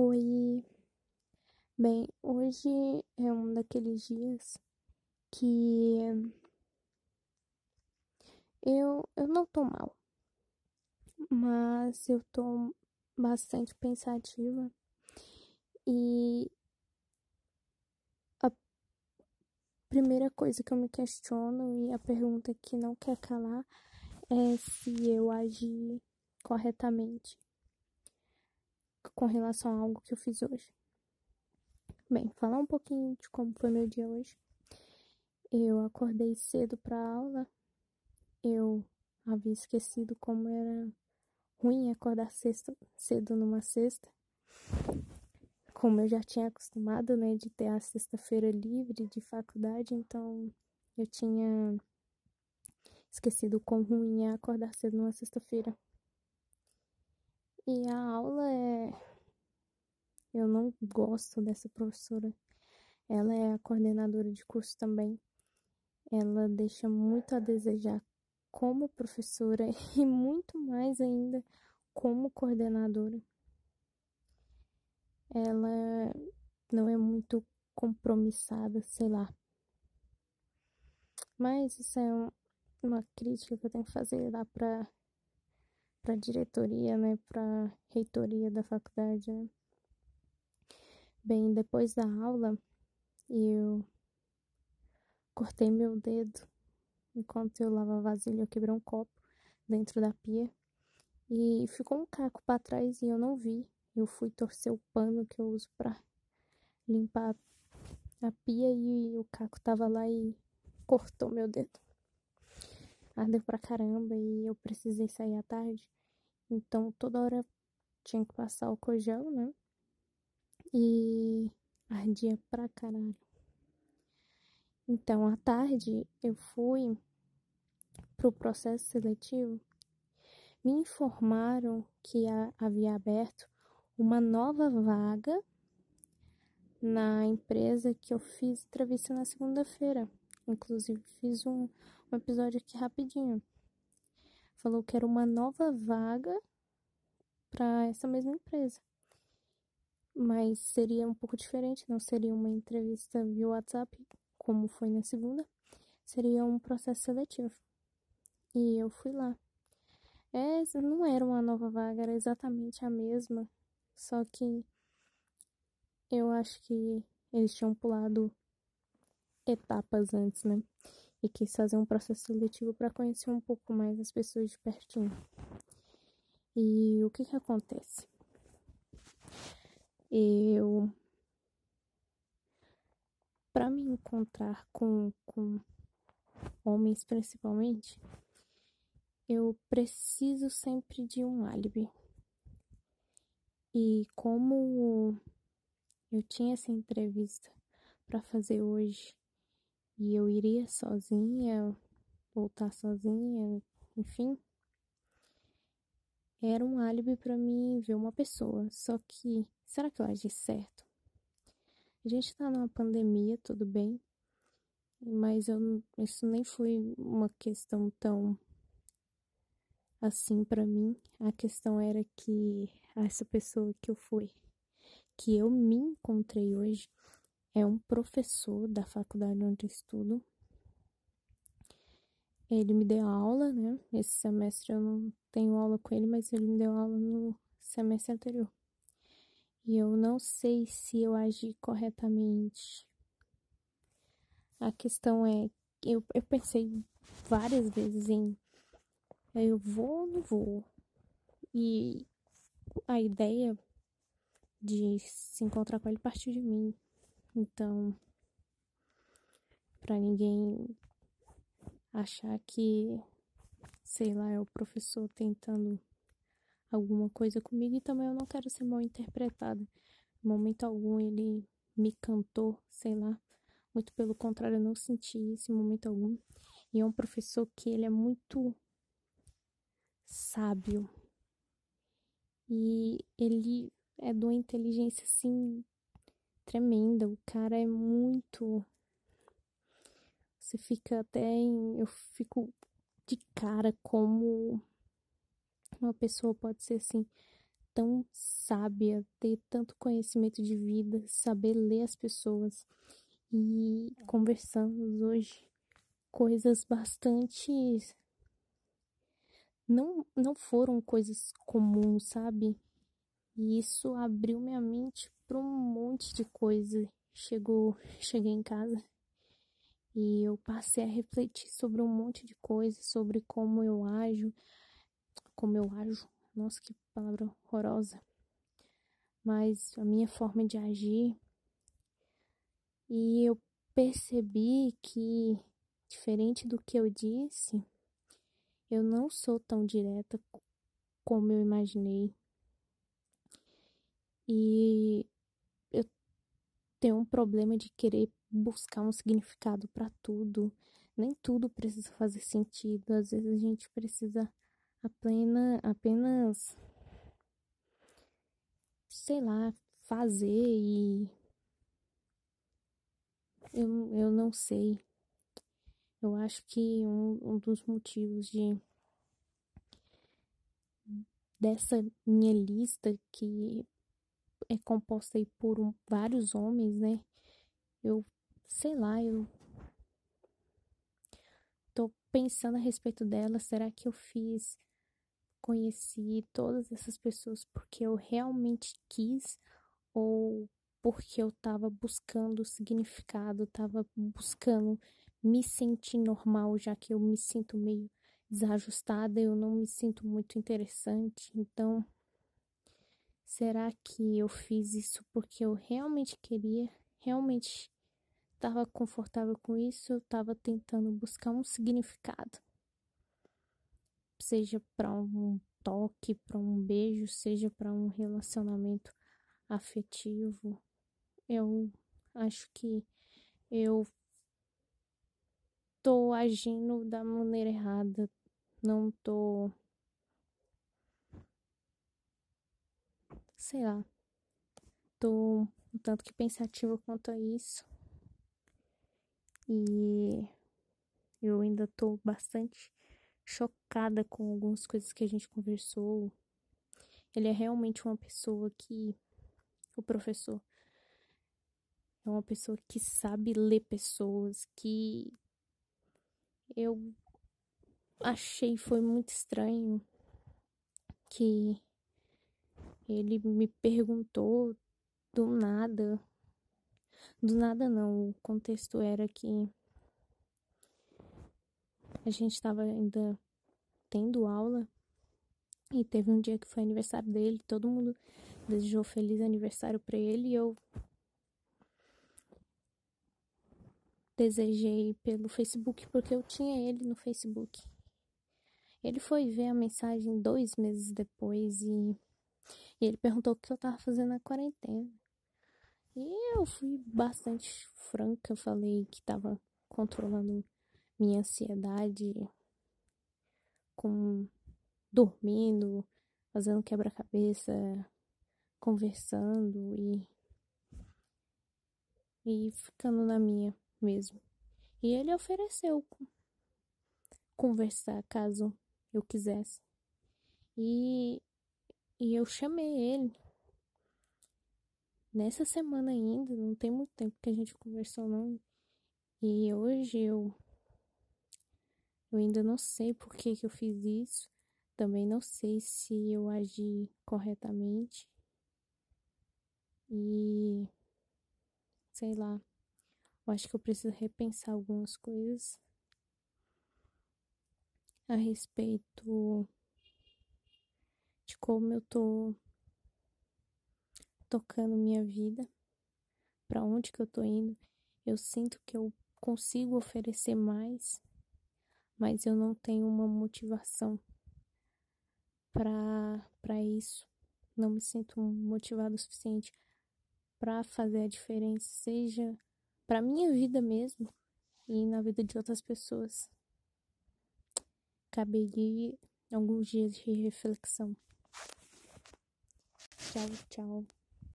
Oi. Bem, hoje é um daqueles dias que eu, eu não tô mal, mas eu tô bastante pensativa e a primeira coisa que eu me questiono e a pergunta que não quer calar é se eu agi corretamente com relação a algo que eu fiz hoje. Bem, falar um pouquinho de como foi meu dia hoje. Eu acordei cedo para aula. Eu havia esquecido como era ruim acordar sexta, cedo numa sexta. Como eu já tinha acostumado, né, de ter a sexta-feira livre de faculdade, então eu tinha esquecido quão ruim é acordar cedo numa sexta-feira. E a aula é. Eu não gosto dessa professora. Ela é a coordenadora de curso também. Ela deixa muito a desejar como professora e muito mais ainda como coordenadora. Ela não é muito compromissada, sei lá. Mas isso é uma crítica que eu tenho que fazer lá para para diretoria, né, para reitoria da faculdade. Né? Bem, depois da aula, eu cortei meu dedo enquanto eu lavava vasilha, eu quebrei um copo dentro da pia e ficou um caco para trás e eu não vi. Eu fui torcer o pano que eu uso para limpar a pia e o caco tava lá e cortou meu dedo ardeu pra caramba e eu precisei sair à tarde. Então toda hora tinha que passar o gel, né? E ardia pra caralho. Então à tarde eu fui pro processo seletivo. Me informaram que havia aberto uma nova vaga na empresa que eu fiz entrevista na segunda-feira. Inclusive fiz um, um episódio aqui rapidinho. Falou que era uma nova vaga para essa mesma empresa. Mas seria um pouco diferente, não seria uma entrevista via WhatsApp, como foi na segunda. Seria um processo seletivo. E eu fui lá. É, não era uma nova vaga, era exatamente a mesma. Só que eu acho que eles tinham pulado etapas antes, né? E quis fazer um processo seletivo para conhecer um pouco mais as pessoas de pertinho. E o que que acontece? Eu para me encontrar com, com homens principalmente, eu preciso sempre de um álibi. E como eu tinha essa entrevista para fazer hoje e eu iria sozinha, voltar sozinha, enfim. Era um álibi para mim ver uma pessoa. Só que, será que eu agi certo? A gente tá numa pandemia, tudo bem, mas eu, isso nem foi uma questão tão assim para mim. A questão era que essa pessoa que eu fui, que eu me encontrei hoje, é um professor da faculdade onde estudo. Ele me deu aula, né? Esse semestre eu não tenho aula com ele, mas ele me deu aula no semestre anterior. E eu não sei se eu agi corretamente. A questão é, eu, eu pensei várias vezes em eu vou ou não vou. E a ideia de se encontrar com ele partiu de mim. Então, para ninguém achar que, sei lá, é o professor tentando alguma coisa comigo e também eu não quero ser mal interpretada. Em momento algum ele me cantou, sei lá. Muito pelo contrário, eu não senti isso em momento algum. E é um professor que ele é muito sábio. E ele é de uma inteligência assim tremenda. O cara é muito. Você fica até em. Eu fico de cara como uma pessoa pode ser assim, tão sábia, ter tanto conhecimento de vida, saber ler as pessoas. E conversamos hoje coisas bastante não não foram coisas comuns, sabe? E isso abriu minha mente para um monte de coisa. Chegou, cheguei em casa e eu passei a refletir sobre um monte de coisas, sobre como eu ajo, como eu ajo. Nossa, que palavra horrorosa. Mas a minha forma de agir. E eu percebi que, diferente do que eu disse, eu não sou tão direta como eu imaginei. E eu tenho um problema de querer buscar um significado para tudo. Nem tudo precisa fazer sentido. Às vezes a gente precisa apenas, apenas sei lá, fazer e eu, eu não sei. Eu acho que um, um dos motivos de dessa minha lista que é composta por um, vários homens, né? Eu sei lá, eu tô pensando a respeito dela. Será que eu fiz, conheci todas essas pessoas porque eu realmente quis ou porque eu tava buscando significado, tava buscando me sentir normal, já que eu me sinto meio desajustada, eu não me sinto muito interessante. Então, será que eu fiz isso porque eu realmente queria, realmente estava confortável com isso, eu estava tentando buscar um significado. Seja para um toque, para um beijo, seja para um relacionamento afetivo. Eu acho que eu tô agindo da maneira errada, não tô. Sei lá. Tô um tanto que pensativa quanto a isso. E eu ainda tô bastante chocada com algumas coisas que a gente conversou. Ele é realmente uma pessoa que. O professor é uma pessoa que sabe ler pessoas, que eu achei foi muito estranho que ele me perguntou do nada. Do nada não, o contexto era que a gente estava ainda tendo aula e teve um dia que foi aniversário dele, todo mundo desejou feliz aniversário para ele e eu desejei pelo Facebook porque eu tinha ele no Facebook. Ele foi ver a mensagem dois meses depois e, e ele perguntou o que eu tava fazendo na quarentena. E eu fui bastante franca, falei que tava controlando minha ansiedade com dormindo, fazendo quebra-cabeça, conversando e e ficando na minha mesmo. E ele ofereceu conversar caso eu quisesse. E, e eu chamei ele. Nessa semana ainda, não tem muito tempo que a gente conversou não. E hoje eu eu ainda não sei por que, que eu fiz isso. Também não sei se eu agi corretamente. E sei lá. Eu acho que eu preciso repensar algumas coisas a respeito como eu tô tocando minha vida, para onde que eu tô indo. Eu sinto que eu consigo oferecer mais, mas eu não tenho uma motivação para para isso. Não me sinto motivado o suficiente para fazer a diferença, seja para minha vida mesmo e na vida de outras pessoas. Caberia alguns dias de reflexão. Tchau, tchau.